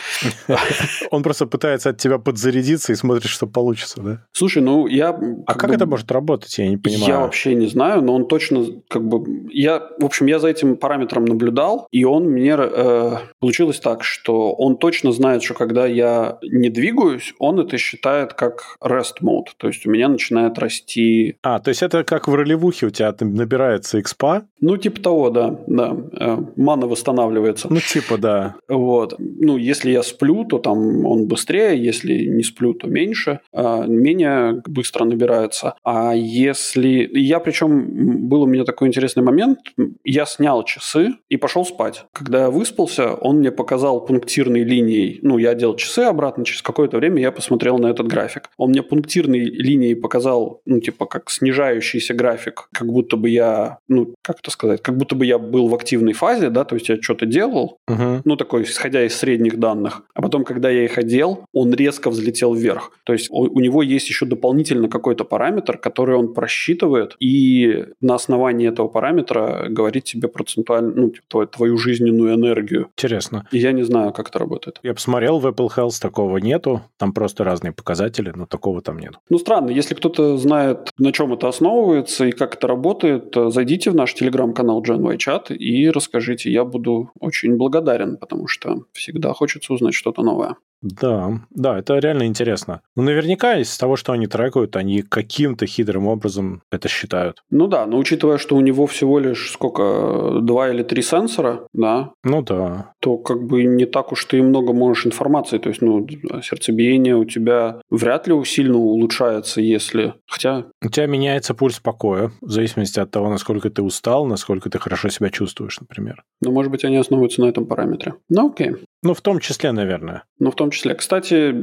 Он просто пытается от тебя подзарядиться и смотрит, что получится, да? Слушай, ну я... А как бы- это может работать, я не понимаю. Я вообще не знаю, но он точно как бы... Я, в общем, я за этим параметром наблюдал, и он мне... э, получилось так, что он точно знает, что когда я не двигаюсь, он это считает как rest mode. То есть у меня начинает расти... А, то есть это как в ролевухе у тебя набирается экспа? Ну, типа того, да. да. Э, мана восстанавливается. Ну, типа, да. Вот. Ну, если я сплю, то там он быстрее, если не сплю, то меньше, а, менее быстро набирается. А если... Я причем... Был у меня такой интересный момент. Я снял часы и пошел спать. Когда я выспался, он мне показал пунктирной линией. Ну, я одел часы обратно, через какое-то время я посмотрел на этот график. Он мне пунктирной линией показал, ну, типа, как снижающийся график, как будто бы я, ну, как это сказать, как будто бы я был в активной фазе, да, то есть я что-то делал, Угу. ну, такой, исходя из средних данных. А потом, когда я их одел, он резко взлетел вверх. То есть у, у него есть еще дополнительно какой-то параметр, который он просчитывает, и на основании этого параметра говорит тебе процентуально, ну, типа, твою, твою жизненную энергию. Интересно. И я не знаю, как это работает. Я посмотрел, в Apple Health такого нету. Там просто разные показатели, но такого там нет. Ну, странно, если кто-то знает, на чем это основывается и как это работает, э, зайдите в наш телеграм-канал GenY Chat и расскажите. Я буду очень благодарен, потому что всегда хочется узнать что-то новое. Да, да, это реально интересно. Ну, наверняка из того, что они трекают, они каким-то хитрым образом это считают. Ну да, но учитывая, что у него всего лишь сколько, два или три сенсора, да, Ну да. то как бы не так уж ты и много можешь информации. То есть, ну, сердцебиение у тебя вряд ли сильно улучшается, если... Хотя, У тебя меняется пульс покоя, в зависимости от того, насколько ты устал, насколько ты хорошо себя чувствуешь, например. ну, может быть, они основываются на этом параметре. Ну, окей. Ну, в том числе, наверное. Ну, в том числе. Кстати,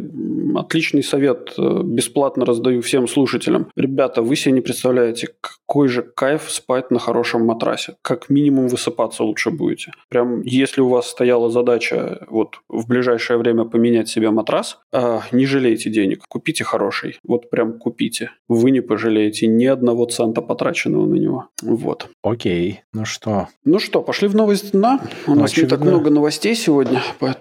отличный совет э, бесплатно раздаю всем слушателям. Ребята, вы себе не представляете, какой же кайф спать на хорошем матрасе. Как минимум высыпаться лучше будете. Прям, если у вас стояла задача вот в ближайшее время поменять себе матрас, а, не жалейте денег. Купите хороший. Вот прям купите. Вы не пожалеете ни одного цента потраченного на него. Вот. Окей. Ну что? Ну что, пошли в новость дна. У нас не так Очевидно. много новостей сегодня, поэтому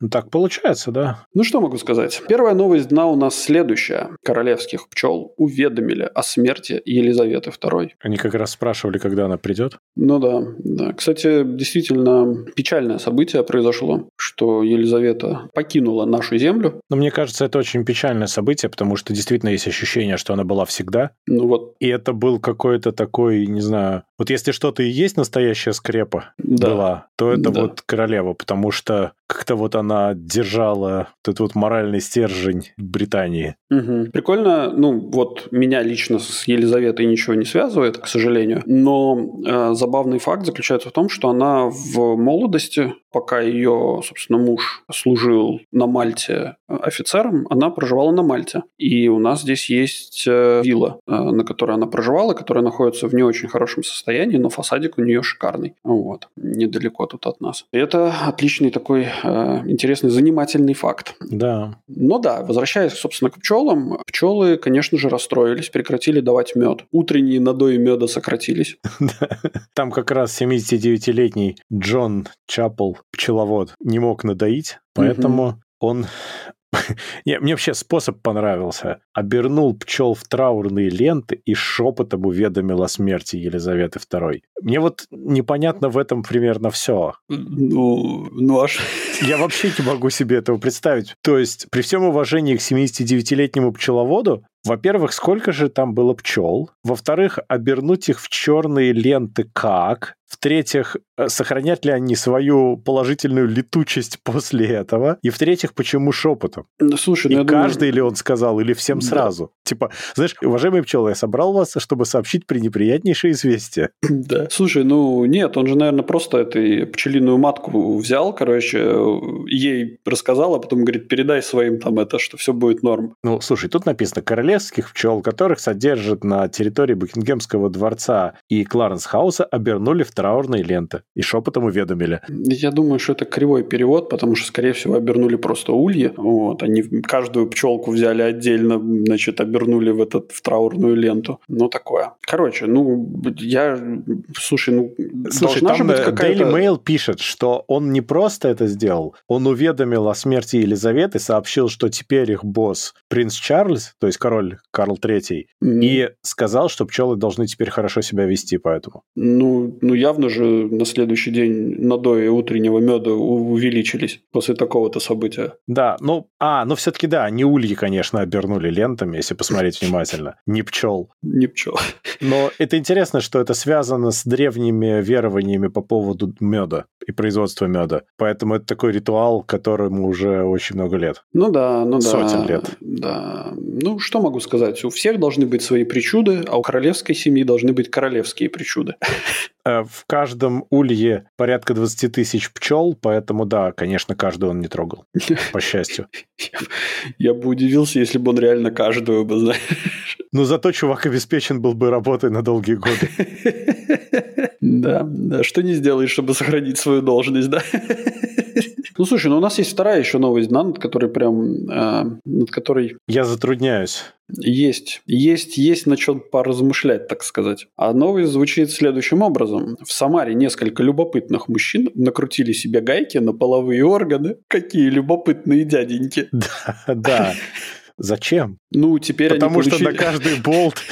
Ну, так получается, да? ну что могу сказать? Первая новость дна у нас следующая. Королевских пчел уведомили о смерти Елизаветы II. Они как раз спрашивали, когда она придет. Ну да, да. Кстати, действительно печальное событие произошло, что Елизавета покинула нашу землю. Но мне кажется, это очень печальное событие, потому что действительно есть ощущение, что она была всегда. Ну вот, И это был какой-то такой, не знаю... Вот если что-то и есть настоящая скрепа да. была, то это Да. вот королева, потому что как-то вот она держала вот этот вот моральный стержень Британии. Мгм. Прикольно, ну вот меня лично с Елизаветой ничего не связывает, к сожалению, но э, забавный факт заключается в том, что она в молодости, пока ее, собственно, муж служил на Мальте э, офицером, она проживала на Мальте. И у нас здесь есть э, вилла, э, на которой она проживала, которая находится в не очень хорошем состоянии, но фасадик у нее шикарный. Вот, недалеко тут от нас. Это отличный такой э, интересный, занимательный факт. Да. Но да, возвращаясь, собственно, к пчелам, пчелы, конечно же, расстроились, прекратили давать мед. Утренние надои меда сократились. Там как раз 79-летний Джон Чапл, пчеловод, не мог надоить, поэтому он... Не, мне вообще способ понравился. Обернул пчел в траурные ленты и шепотом уведомил о смерти Елизаветы II. Мне вот непонятно в этом примерно все. Ну, ну аж... Я вообще не могу себе этого представить. То есть, при всем уважении к 79-летнему пчеловоду, во-первых, сколько же там было пчел? Во-вторых, обернуть их в черные ленты как? В-третьих, э, сохранят ли они свою положительную летучесть после этого? И в-третьих, почему шепотом? Ну, слушай, ну, и каждый думаю... ли он сказал, или всем да. сразу? Типа, знаешь, уважаемые пчелы, я собрал вас, чтобы сообщить пренеприятнейшее известие. Да. Слушай, ну нет, он же, наверное, просто этой пчелиную матку взял, короче, ей рассказал, а потом говорит, передай своим там это, что все будет норм. Ну, слушай, тут написано королевских пчел, которых содержат на территории Букингемского дворца и Кларенс-хауса, обернули в траурные ленты и шепотом уведомили. Я думаю, что это кривой перевод, потому что, скорее всего, обернули просто ульи. Вот, они каждую пчелку взяли отдельно, значит, обернули в этот в траурную ленту. Ну, такое. Короче, ну, я... Слушай, ну, Слушай, должна же быть какая-то... Daily Mail пишет, что он не просто это сделал, он уведомил о смерти Елизаветы, сообщил, что теперь их босс принц Чарльз, то есть король Карл III, mm-hmm. и сказал, что пчелы должны теперь хорошо себя вести поэтому. Ну, ну явно же на следующий день надои утреннего меда увеличились после такого-то события. Да, ну, а, ну все-таки да, не ульи, конечно, обернули лентами, если посмотреть внимательно, не пчел. Не пчел. Но это интересно, что это связано с древними верованиями по поводу меда и производства меда. Поэтому это такой ритуал, которому уже очень много лет. Ну да, ну да. Сотен лет. Да. Ну, что могу сказать? У всех должны быть свои причуды, а у королевской семьи должны быть королевские причуды. Э, в каждом улье порядка 20 тысяч пчел, поэтому да, конечно, каждую он не трогал, по счастью. Я бы удивился, если бы он реально каждую бы, знаешь. Ну, зато чувак обеспечен был бы работой на долгие годы. Да, да, что не сделаешь, чтобы сохранить свою должность, да? Ну, слушай, ну у нас есть вторая еще новость, да, над которой прям, э, над которой... Я затрудняюсь. Есть, есть, есть на чем поразмышлять, так сказать. А новость звучит следующим образом. В Самаре несколько любопытных мужчин накрутили себе гайки на половые органы. Какие любопытные дяденьки. Да, да. Зачем? Ну, теперь Потому они получили... что на каждый болт...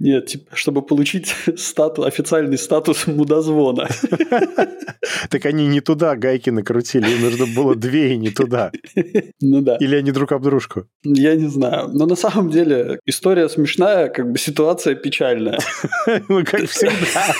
Нет, типа, чтобы получить статус, официальный статус мудозвона. Так они не туда гайки накрутили, им нужно было две и не туда. Ну да. Или они друг об дружку? Я не знаю. Но на самом деле история смешная, как бы ситуация печальная. Ну, как всегда.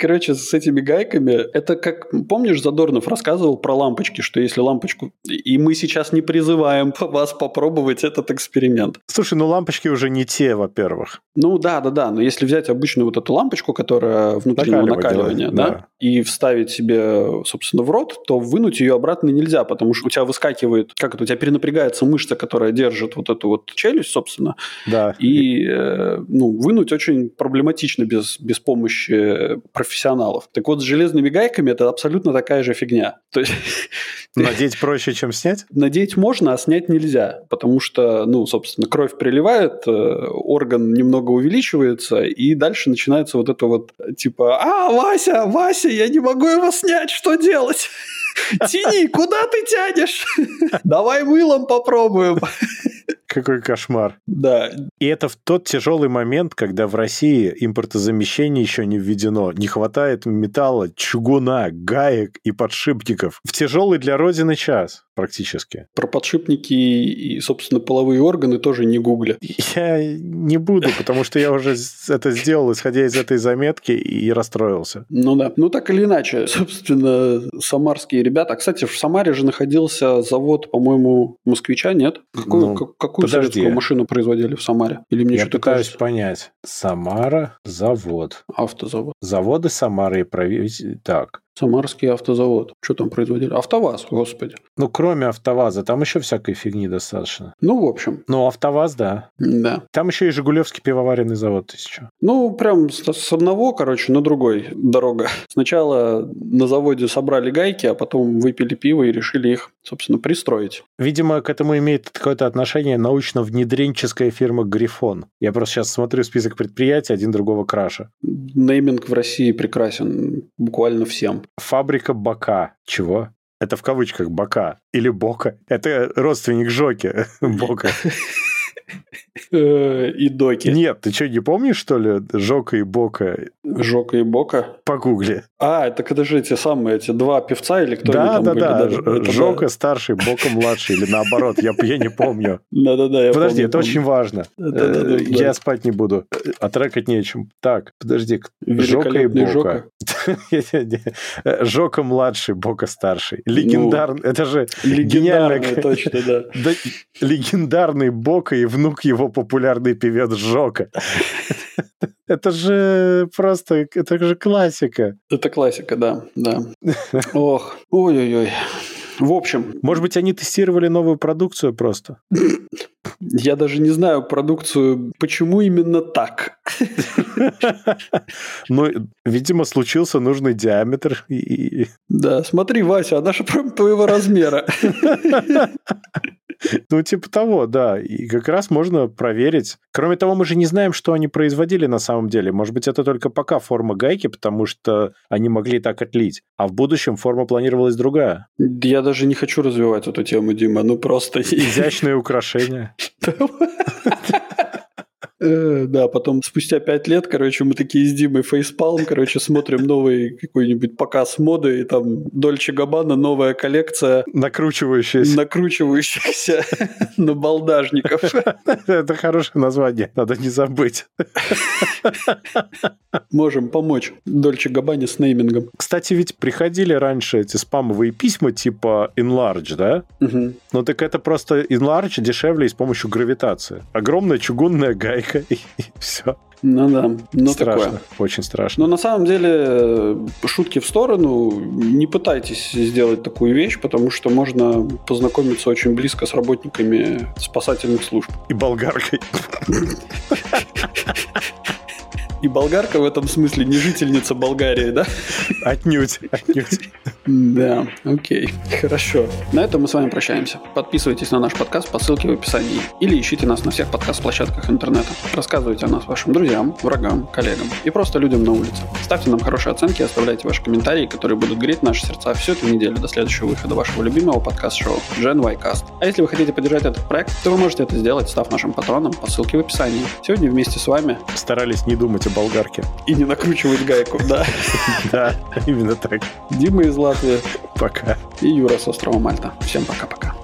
Короче, с этими гайками, это как, помнишь, Задорнов рассказывал про лампочки, что если лампочку... И мы сейчас не призываем вас попробовать этот эксперимент. Слушай, ну лампочки уже не те, во-первых. Ну да, да, да, но если взять обычную вот эту лампочку, которая внутреннего накаливания, да, да, и вставить себе, собственно, в рот, то вынуть ее обратно нельзя, потому что у тебя выскакивает, как это, у тебя перенапрягается мышца, которая держит вот эту вот челюсть, собственно. Да. И, э, ну, вынуть очень проблематично без, без помощи профессионалов. Так вот, с железными гайками это абсолютно такая же фигня. То есть... Надеть проще, чем снять? Надеть можно, а снять нельзя, потому что, ну, собственно, кровь приливает, э, орган немного увеличивается, и дальше начинается вот это вот, типа, а, Вася, Вася, я не могу его снять, что делать? Тяни, куда ты тянешь? Давай мылом попробуем. Какой кошмар. Да. И это в тот тяжелый момент, когда в России импортозамещение еще не введено. Не хватает металла, чугуна, гаек и подшипников. В тяжелый для Родины час практически. Про подшипники и, собственно, половые органы тоже не гугля. Я не буду, потому что я уже это сделал, исходя из этой заметки, и расстроился. Ну да. Ну так или иначе, собственно, самарские ребята. А, кстати, в Самаре же находился завод, по-моему, москвича, нет? Какую, ну, какую подожди. советскую машину производили в Самаре? Или мне я что-то пытаюсь кажется? понять. Самара, завод. Автозавод. Заводы Самары и правительство. Так. Самарский автозавод. Что там производили? АвтоВАЗ, господи. Ну, кроме АвтоВАЗа, там еще всякой фигни достаточно. Ну, в общем. Ну, АвтоВАЗ, да. Да. Там еще и Жигулевский пивоваренный завод тысячу. Ну, прям с одного, короче, на другой дорога. Сначала на заводе собрали гайки, а потом выпили пиво и решили их, собственно, пристроить. Видимо, к этому имеет какое-то отношение научно-внедренческая фирма «Грифон». Я просто сейчас смотрю список предприятий, один другого краше. Нейминг в России прекрасен буквально всем. Фабрика Бока. Чего? Это в кавычках Бока. Или Бока. Это родственник Жоки Бока. Э, и доки. Нет, ты что, не помнишь, что ли, Жока и Бока? Жока и Бока? Погугли. А, это это же эти самые, эти два певца или кто да, да? Да, да, Жока старший, Бока младший, или наоборот, я, я не помню. Да-да-да, я Подожди, помню, это помню. очень важно. Э, да. Я спать не буду, а трекать нечем. Так, подожди, Жока и Бока. Жока младший, Бока старший. Легендарный, это же Легендарный, точно, да. Да, легендарный Бока и внук его популярный певец Жока. Это же просто, это же классика. Это классика, да, да. Ох, ой-ой-ой. В общем, Может быть, они тестировали новую продукцию просто? я даже не знаю продукцию, почему именно так. Ну, видимо, случился нужный диаметр. Да, смотри, Вася, она же прям твоего размера. Ну, типа того, да. И как раз можно проверить. Кроме того, мы же не знаем, что они производили на самом деле. Может быть, это только пока форма гайки, потому что они могли так отлить. А в будущем форма планировалась другая. Я даже не хочу развивать эту тему, Дима. Ну просто... Изящные украшения. Э, Да, потом спустя пять лет, короче, мы такие с Димой фейспалм, короче, смотрим новый какой-нибудь показ моды, и там Дольче Габбана, новая коллекция Накручивающиеся. накручивающихся набалдажников. Это хорошее название, надо не забыть. Можем помочь Дольче Габбане с неймингом. Кстати, ведь приходили раньше эти спамовые письма типа enlarge, да? Мгм. Ну так это просто enlarge дешевле и с помощью гравитации. Огромная чугунная гайка и, все. Ну да, ну страшно, такое. очень страшно. Но на самом деле, шутки в сторону, не пытайтесь сделать такую вещь, потому что можно познакомиться очень близко с работниками спасательных служб. И болгаркой. И болгарка в этом смысле не жительница Болгарии, да? Отнюдь, отнюдь. Да, окей, хорошо. На этом мы с вами прощаемся. Подписывайтесь на наш подкаст по ссылке в описании или ищите нас на всех подкаст-площадках интернета. Рассказывайте о нас вашим друзьям, врагам, коллегам и просто людям на улице. Ставьте нам хорошие оценки и оставляйте ваши комментарии, которые будут греть наши сердца всю эту неделю до следующего выхода вашего любимого подкаст-шоу Gen Y Cast. А если вы хотите поддержать этот проект, то вы можете это сделать, став нашим патроном по ссылке в описании. Сегодня вместе с вами Старались не думать о болгарке. и не накручивать гайку, да. Да, именно так. Дима из Латвии Пока. и Юра с острова Мальта. Всем пока-пока.